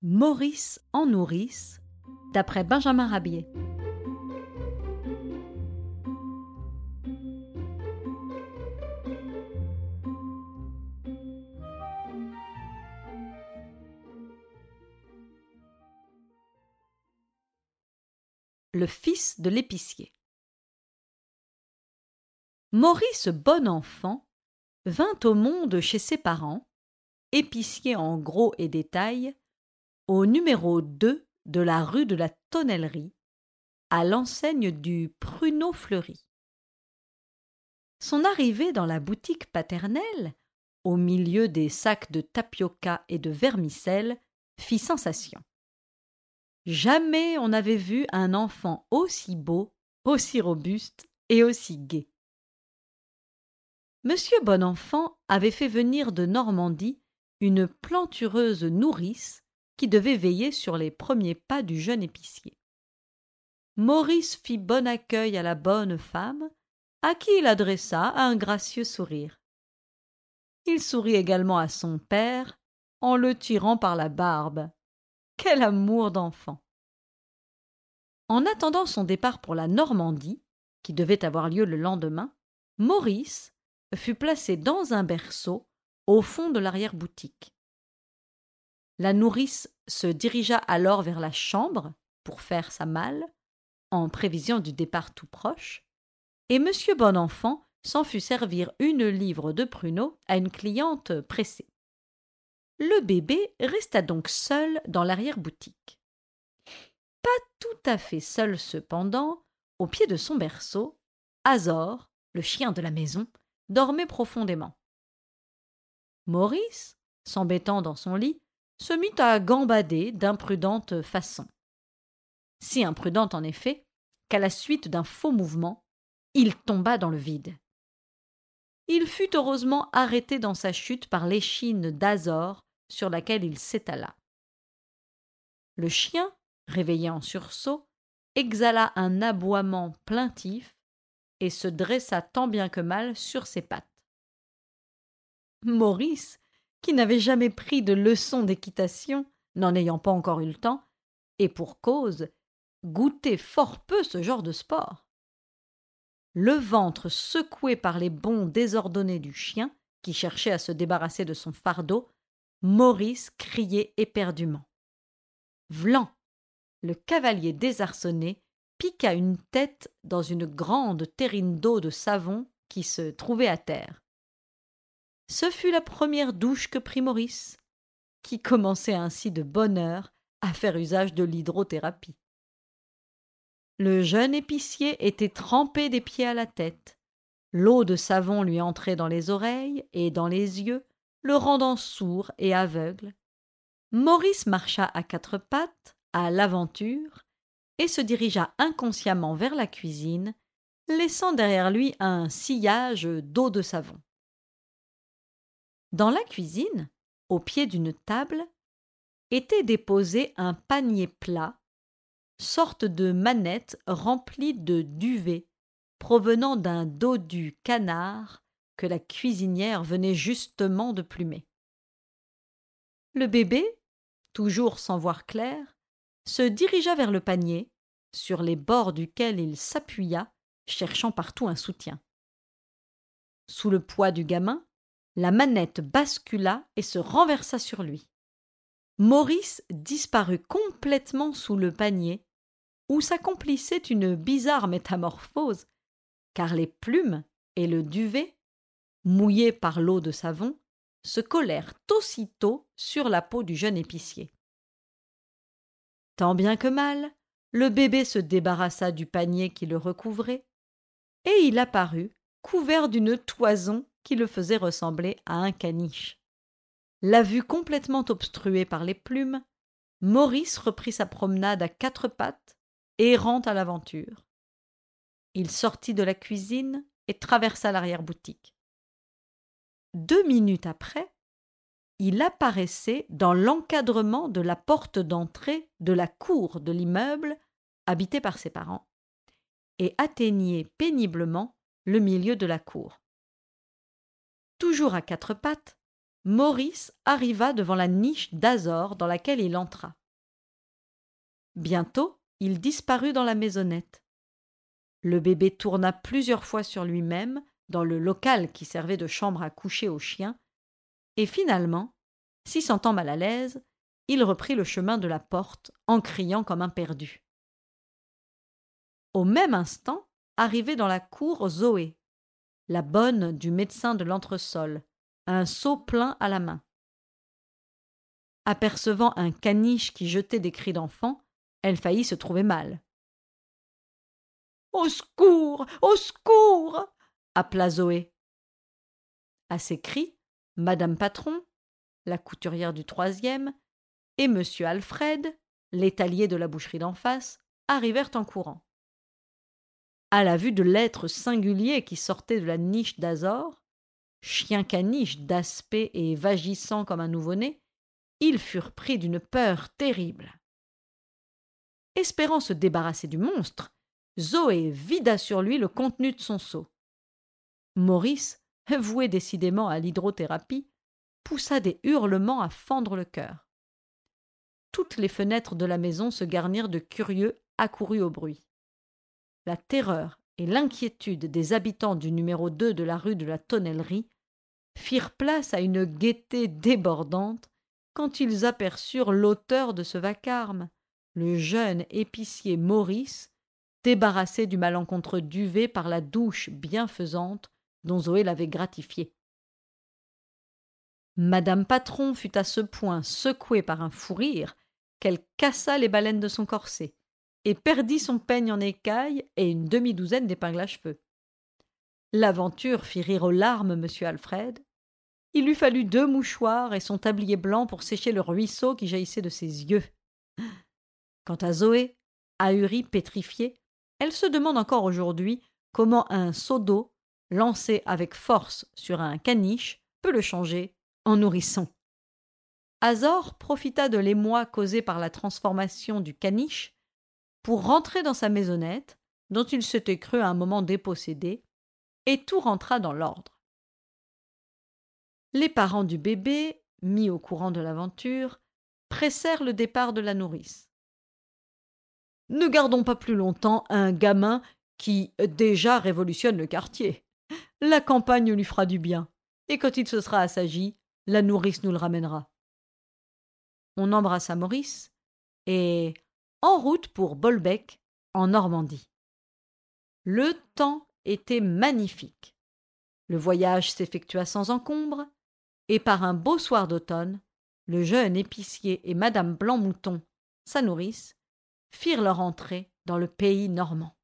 Maurice en nourrice, d'après Benjamin Rabier. Le fils de l'épicier. Maurice bon enfant vint au monde chez ses parents, épicier en gros et détail, au numéro 2 de la rue de la Tonnellerie, à l'enseigne du pruneau fleuri. Son arrivée dans la boutique paternelle, au milieu des sacs de tapioca et de vermicelle, fit sensation. Jamais on n'avait vu un enfant aussi beau, aussi robuste et aussi gai. Monsieur Bonenfant avait fait venir de Normandie une plantureuse nourrice qui devait veiller sur les premiers pas du jeune épicier. Maurice fit bon accueil à la bonne femme, à qui il adressa un gracieux sourire. Il sourit également à son père, en le tirant par la barbe. Quel amour d'enfant. En attendant son départ pour la Normandie, qui devait avoir lieu le lendemain, Maurice fut placé dans un berceau au fond de l'arrière-boutique. La nourrice se dirigea alors vers la chambre pour faire sa malle, en prévision du départ tout proche, et M. Bonenfant s'en fut servir une livre de pruneaux à une cliente pressée. Le bébé resta donc seul dans l'arrière-boutique. Pas tout à fait seul cependant, au pied de son berceau, Azor, le chien de la maison, dormait profondément. Maurice, s'embêtant dans son lit, se mit à gambader d'imprudente façon. Si imprudente en effet, qu'à la suite d'un faux mouvement, il tomba dans le vide. Il fut heureusement arrêté dans sa chute par l'échine d'Azor sur laquelle il s'étala. Le chien, réveillé en sursaut, exhala un aboiement plaintif et se dressa tant bien que mal sur ses pattes. Maurice, qui n'avait jamais pris de leçons d'équitation, n'en ayant pas encore eu le temps, et pour cause, goûtait fort peu ce genre de sport. Le ventre secoué par les bonds désordonnés du chien, qui cherchait à se débarrasser de son fardeau, Maurice criait éperdument. Vlan, le cavalier désarçonné, piqua une tête dans une grande terrine d'eau de savon qui se trouvait à terre. Ce fut la première douche que prit Maurice, qui commençait ainsi de bonne heure à faire usage de l'hydrothérapie. Le jeune épicier était trempé des pieds à la tête. L'eau de savon lui entrait dans les oreilles et dans les yeux, le rendant sourd et aveugle. Maurice marcha à quatre pattes, à l'aventure, et se dirigea inconsciemment vers la cuisine, laissant derrière lui un sillage d'eau de savon. Dans la cuisine, au pied d'une table, était déposé un panier plat, sorte de manette remplie de duvet provenant d'un dodu canard que la cuisinière venait justement de plumer. Le bébé, toujours sans voir clair, se dirigea vers le panier, sur les bords duquel il s'appuya, cherchant partout un soutien. Sous le poids du gamin, la manette bascula et se renversa sur lui. Maurice disparut complètement sous le panier, où s'accomplissait une bizarre métamorphose, car les plumes et le duvet, mouillés par l'eau de savon, se collèrent aussitôt sur la peau du jeune épicier. Tant bien que mal, le bébé se débarrassa du panier qui le recouvrait, et il apparut, couvert d'une toison qui le faisait ressembler à un caniche. La vue complètement obstruée par les plumes, Maurice reprit sa promenade à quatre pattes, errant à l'aventure. Il sortit de la cuisine et traversa l'arrière-boutique. Deux minutes après, il apparaissait dans l'encadrement de la porte d'entrée de la cour de l'immeuble habité par ses parents, et atteignait péniblement le milieu de la cour. Toujours à quatre pattes, Maurice arriva devant la niche d'Azor dans laquelle il entra. Bientôt, il disparut dans la maisonnette. Le bébé tourna plusieurs fois sur lui-même dans le local qui servait de chambre à coucher aux chiens, et finalement, s'y sentant mal à l'aise, il reprit le chemin de la porte en criant comme un perdu. Au même instant, arrivait dans la cour Zoé, la bonne du médecin de l'entresol, un seau plein à la main. Apercevant un caniche qui jetait des cris d'enfant, elle faillit se trouver mal. Au secours. Au secours. appela Zoé. À ces cris, Madame Patron, la couturière du troisième, et Monsieur Alfred, l'étalier de la boucherie d'en face, arrivèrent en courant. À la vue de l'être singulier qui sortait de la niche d'Azor, chien caniche d'aspect et vagissant comme un nouveau-né, ils furent pris d'une peur terrible. Espérant se débarrasser du monstre, Zoé vida sur lui le contenu de son seau. Maurice, voué décidément à l'hydrothérapie, poussa des hurlements à fendre le cœur. Toutes les fenêtres de la maison se garnirent de curieux accourus au bruit. La terreur et l'inquiétude des habitants du numéro 2 de la rue de la Tonnellerie firent place à une gaieté débordante quand ils aperçurent l'auteur de ce vacarme, le jeune épicier Maurice, débarrassé du malencontreux duvet par la douche bienfaisante dont Zoé l'avait gratifié. Madame Patron fut à ce point secouée par un fou rire qu'elle cassa les baleines de son corset et perdit son peigne en écailles et une demi-douzaine d'épingles à cheveux. L'aventure fit rire aux larmes M. Alfred, il lui fallut deux mouchoirs et son tablier blanc pour sécher le ruisseau qui jaillissait de ses yeux. Quant à Zoé, ahurie, pétrifiée, elle se demande encore aujourd'hui comment un seau d'eau, lancé avec force sur un caniche, peut le changer en nourrisson. Azor profita de l'émoi causé par la transformation du caniche pour rentrer dans sa maisonnette, dont il s'était cru à un moment dépossédé, et tout rentra dans l'ordre. Les parents du bébé, mis au courant de l'aventure, pressèrent le départ de la nourrice. Ne gardons pas plus longtemps un gamin qui déjà révolutionne le quartier. La campagne lui fera du bien, et quand il se sera assagi, la nourrice nous le ramènera. On embrassa Maurice, et en route pour Bolbec, en Normandie. Le temps était magnifique. Le voyage s'effectua sans encombre, et par un beau soir d'automne, le jeune épicier et madame Blanc-Mouton, sa nourrice, firent leur entrée dans le pays normand.